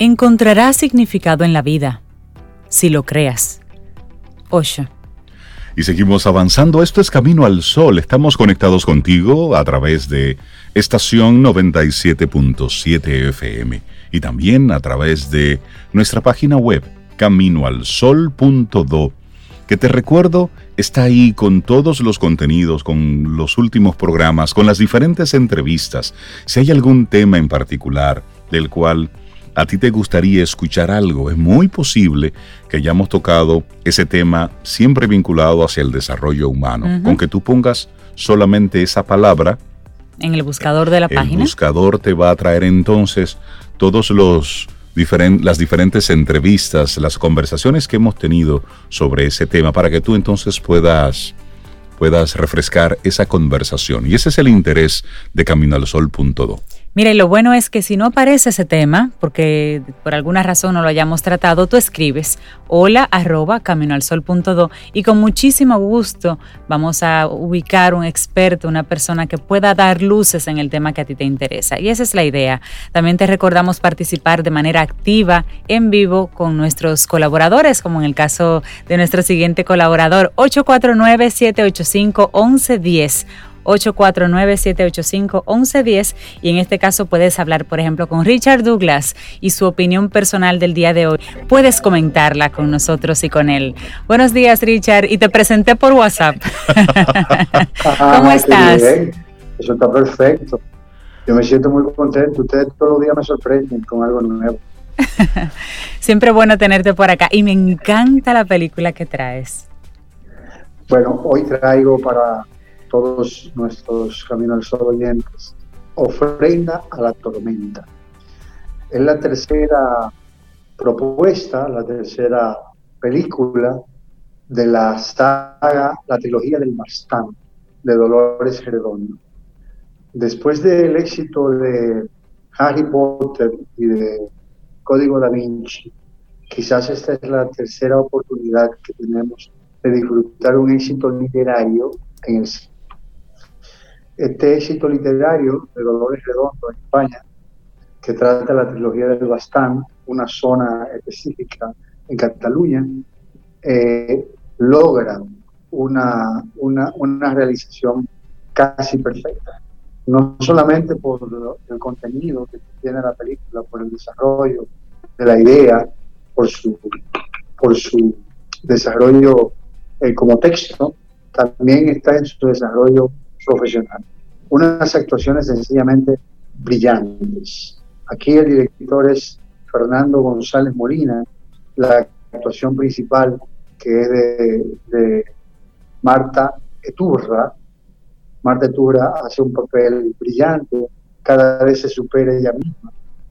encontrarás significado en la vida, si lo creas. Osho. Y seguimos avanzando. Esto es Camino al Sol. Estamos conectados contigo a través de estación 97.7 FM y también a través de nuestra página web caminoalsol.do, que te recuerdo está ahí con todos los contenidos, con los últimos programas, con las diferentes entrevistas. Si hay algún tema en particular del cual a ti te gustaría escuchar algo, es muy posible que hayamos tocado ese tema siempre vinculado hacia el desarrollo humano. Con que tú pongas solamente esa palabra. En el buscador de la página. El buscador te va a traer entonces todos los las diferentes entrevistas, las conversaciones que hemos tenido sobre ese tema para que tú entonces puedas puedas refrescar esa conversación. Y ese es el interés de Camino al Sol.do. Mira, y lo bueno es que si no aparece ese tema, porque por alguna razón no lo hayamos tratado, tú escribes hola arroba caminoalsol.do y con muchísimo gusto vamos a ubicar un experto, una persona que pueda dar luces en el tema que a ti te interesa. Y esa es la idea. También te recordamos participar de manera activa en vivo con nuestros colaboradores, como en el caso de nuestro siguiente colaborador, 849-785-1110. 849-785-1110 y en este caso puedes hablar, por ejemplo, con Richard Douglas y su opinión personal del día de hoy. Puedes comentarla con nosotros y con él. Buenos días, Richard, y te presenté por WhatsApp. ¿Cómo estás? Eso está perfecto. Yo me siento muy contento. Ustedes todos los días me sorprenden con algo nuevo. Siempre bueno tenerte por acá y me encanta la película que traes. Bueno, hoy traigo para todos nuestros Camino al Sol oyentes, Ofrenda a la Tormenta. Es la tercera propuesta, la tercera película de la saga, la trilogía del Mastán, de Dolores Redondo. Después del éxito de Harry Potter y de Código da Vinci, quizás esta es la tercera oportunidad que tenemos de disfrutar un éxito literario en el este éxito literario de Dolores Redondo en España, que trata la trilogía del Bastán, una zona específica en Cataluña, eh, logra una, una, una, realización casi perfecta. No solamente por el contenido que tiene la película, por el desarrollo de la idea, por su, por su desarrollo eh, como texto, también está en su desarrollo profesional. Unas actuaciones sencillamente brillantes. Aquí el director es Fernando González Molina, la actuación principal que es de, Marta Eturra. Marta Eturra hace un papel brillante, cada vez se supera ella misma,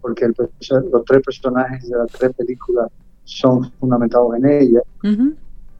porque los tres personajes de las tres películas son fundamentados en ella,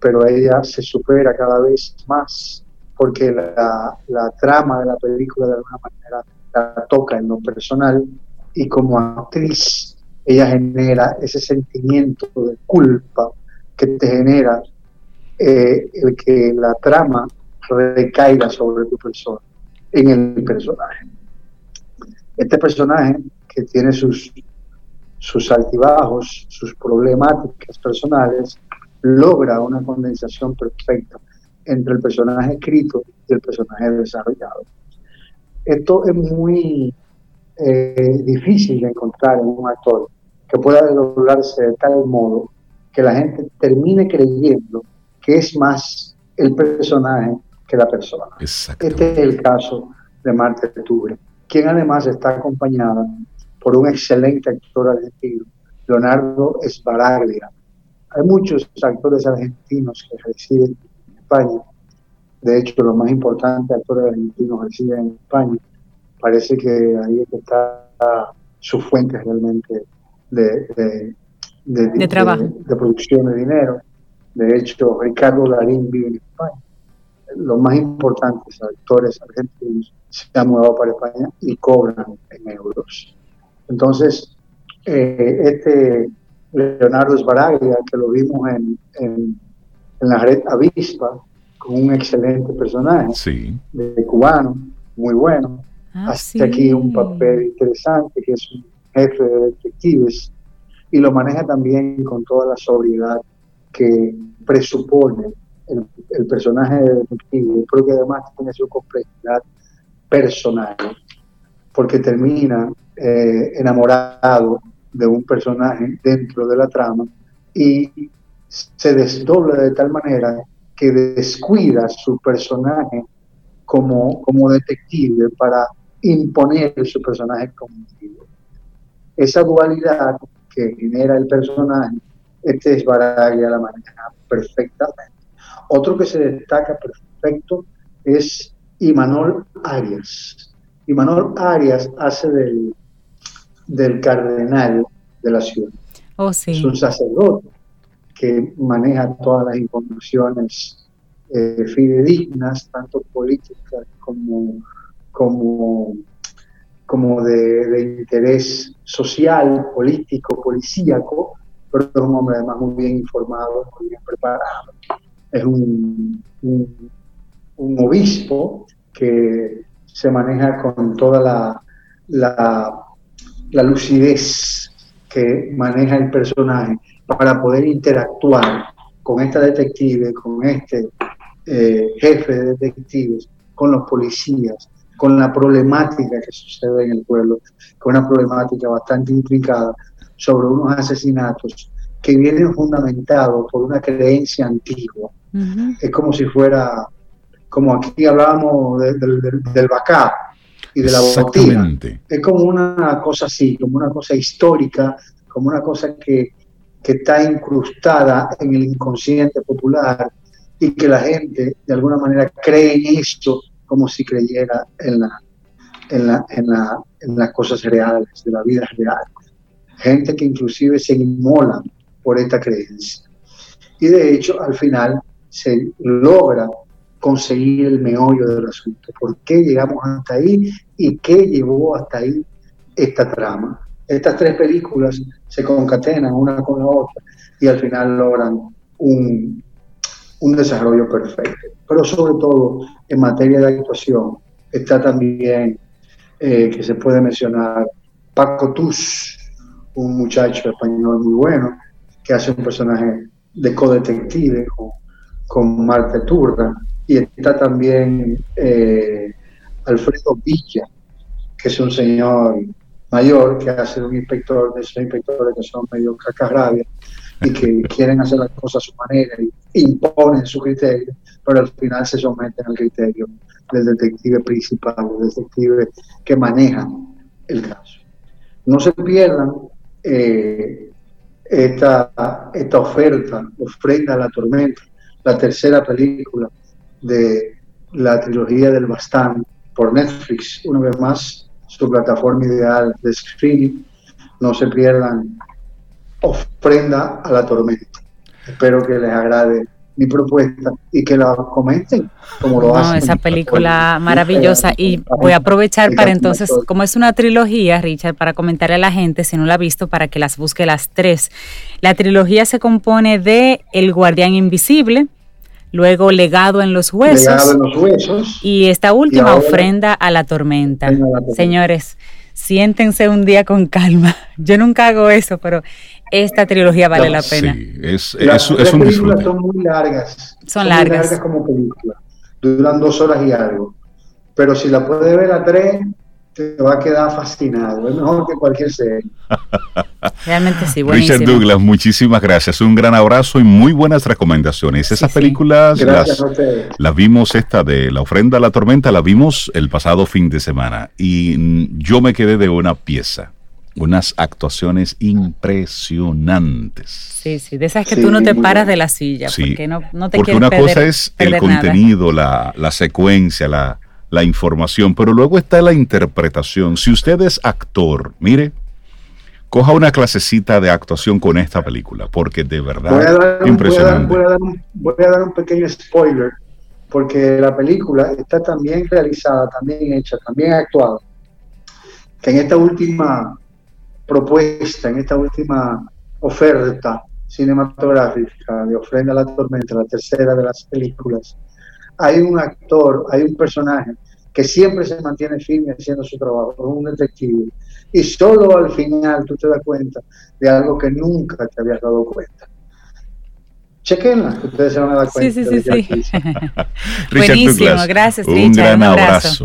pero ella se supera cada vez más porque la, trama de la película de alguna manera la toca en lo personal y como actriz ella genera ese sentimiento de culpa que te genera eh, el que la trama recaiga sobre tu persona, en el personaje. Este personaje que tiene sus, sus altibajos, sus problemáticas personales, logra una condensación perfecta entre el personaje escrito y el personaje desarrollado. Esto es muy eh, difícil de encontrar en un actor que pueda desdoblarse de tal modo que la gente termine creyendo que es más el personaje que la persona. Este es el caso de Marta Tubre, quien además está acompañada por un excelente actor argentino, Leonardo Esbaraglia. Hay muchos actores argentinos que residen España. De hecho, los más importantes actores argentinos residen en España. Parece que ahí es que está su fuente realmente de, de, trabajo. De, producción de dinero. De hecho, Ricardo Larín vive en España. Los más importantes actores argentinos se han mudado para España y cobran en euros. Entonces, eh, este Leonardo Sbaraglia, que lo vimos en en la red Avispa, con un excelente personaje de cubano, muy bueno. Ah, Hace aquí un papel interesante, que es un jefe de detectives y lo maneja también con toda la sobriedad que presupone el, personaje de detective, pero que además tiene su complejidad personal, porque termina eh, enamorado de un personaje dentro de la trama y se desdobla de tal manera que descuida su personaje como, como detective para imponer su personaje como Esa dualidad que genera el personaje, este es Baraglia la maneja perfectamente. Otro que se destaca perfecto es Imanol Arias. Imanol Arias hace del, del cardenal de la ciudad. Oh, sí. Es un sacerdote que maneja todas las informaciones eh, fidedignas, tanto políticas como, como, como de, interés social, político, policíaco, pero es un hombre además muy bien informado, muy bien preparado. Es un, un, obispo que se maneja con toda la, la, la lucidez que maneja el personaje para poder interactuar con esta detective, con este eh, jefe de detectives, con los policías, con la problemática que sucede en el pueblo, con una problemática bastante intrincada sobre unos asesinatos que vienen fundamentados por una creencia antigua. Es como si fuera, como aquí hablábamos del, del bacá y de la botella. Es como una cosa así, como una cosa histórica, como una cosa que, que está incrustada en el inconsciente popular y que la gente de alguna manera cree en esto como si creyera en, la, en, la, en, la, en las cosas reales, de la vida real. Gente que inclusive se inmola por esta creencia. Y de hecho, al final se logra conseguir el meollo del asunto. ¿Por qué llegamos hasta ahí y qué llevó hasta ahí esta trama? Estas tres películas se concatenan una con la otra y al final logran un, un desarrollo perfecto. Pero sobre todo en materia de actuación está también, eh, que se puede mencionar, Paco Tus, un muchacho español muy bueno, que hace un personaje de codetective con, con Marta Turra. Y está también eh, Alfredo Villa, que es un señor mayor que hace un inspector de esos inspectores que son medio cacarrabia y que quieren hacer las cosas a su manera y imponen su criterio, pero al final se someten al criterio del detective principal, del detective que maneja el caso. No se pierdan eh, esta, esta oferta, ofrenda a la tormenta, la tercera película de la trilogía del Bastán por Netflix, una vez más, su plataforma ideal de streaming. No se pierdan ofrenda a la tormenta. Espero que les agrade mi propuesta y que la comenten como lo no, Esa película maravillosa y voy a aprovechar para entonces, como es una trilogía, Richard, para comentarle a la gente, si no la ha visto, para que las busque las tres. La trilogía se compone de El Guardián Invisible, luego Legado en los Huesos, en los huesos y esta última ofrenda a la tormenta. Señores, siéntense un día con calma. Yo nunca hago eso, pero esta trilogía vale la pena. Sí, es, es, es un películas son muy largas. Son, largas. Muy largas como película. Duran dos horas y algo. Pero si la puedes ver a tres, te va a quedar fascinado. Es mejor que cualquier serie. Realmente sí, buenísimo. Richard Douglas, muchísimas gracias. Un gran abrazo y muy buenas recomendaciones. Esas películas las, las, vimos, esta de La ofrenda a la tormenta, la vimos el pasado fin de semana y yo me quedé de una pieza unas actuaciones impresionantes. Sí, sí, de esas que tú no te paras de la silla, porque no, no te Porque una cosa es el contenido, la, la, secuencia, la, la información, pero luego está la interpretación. Si usted es actor, mire, coja una clasecita de actuación con esta película, porque de verdad impresionante. Voy a, dar, un, voy a, dar un, pequeño spoiler, porque la película está también realizada, también hecha, también actuada, que en esta última propuesta, en esta última oferta cinematográfica de Ofrenda a la Tormenta, la tercera de las películas, hay un actor, hay un personaje que siempre se mantiene firme haciendo su trabajo, un detective. Y solo al final tú te das cuenta de algo que nunca te habías dado cuenta. Chequenla, ustedes se van a dar cuenta. Sí, sí, sí. sí. Richard Buenísimo, Douglas, gracias, Un Richard, gran un abrazo. abrazo.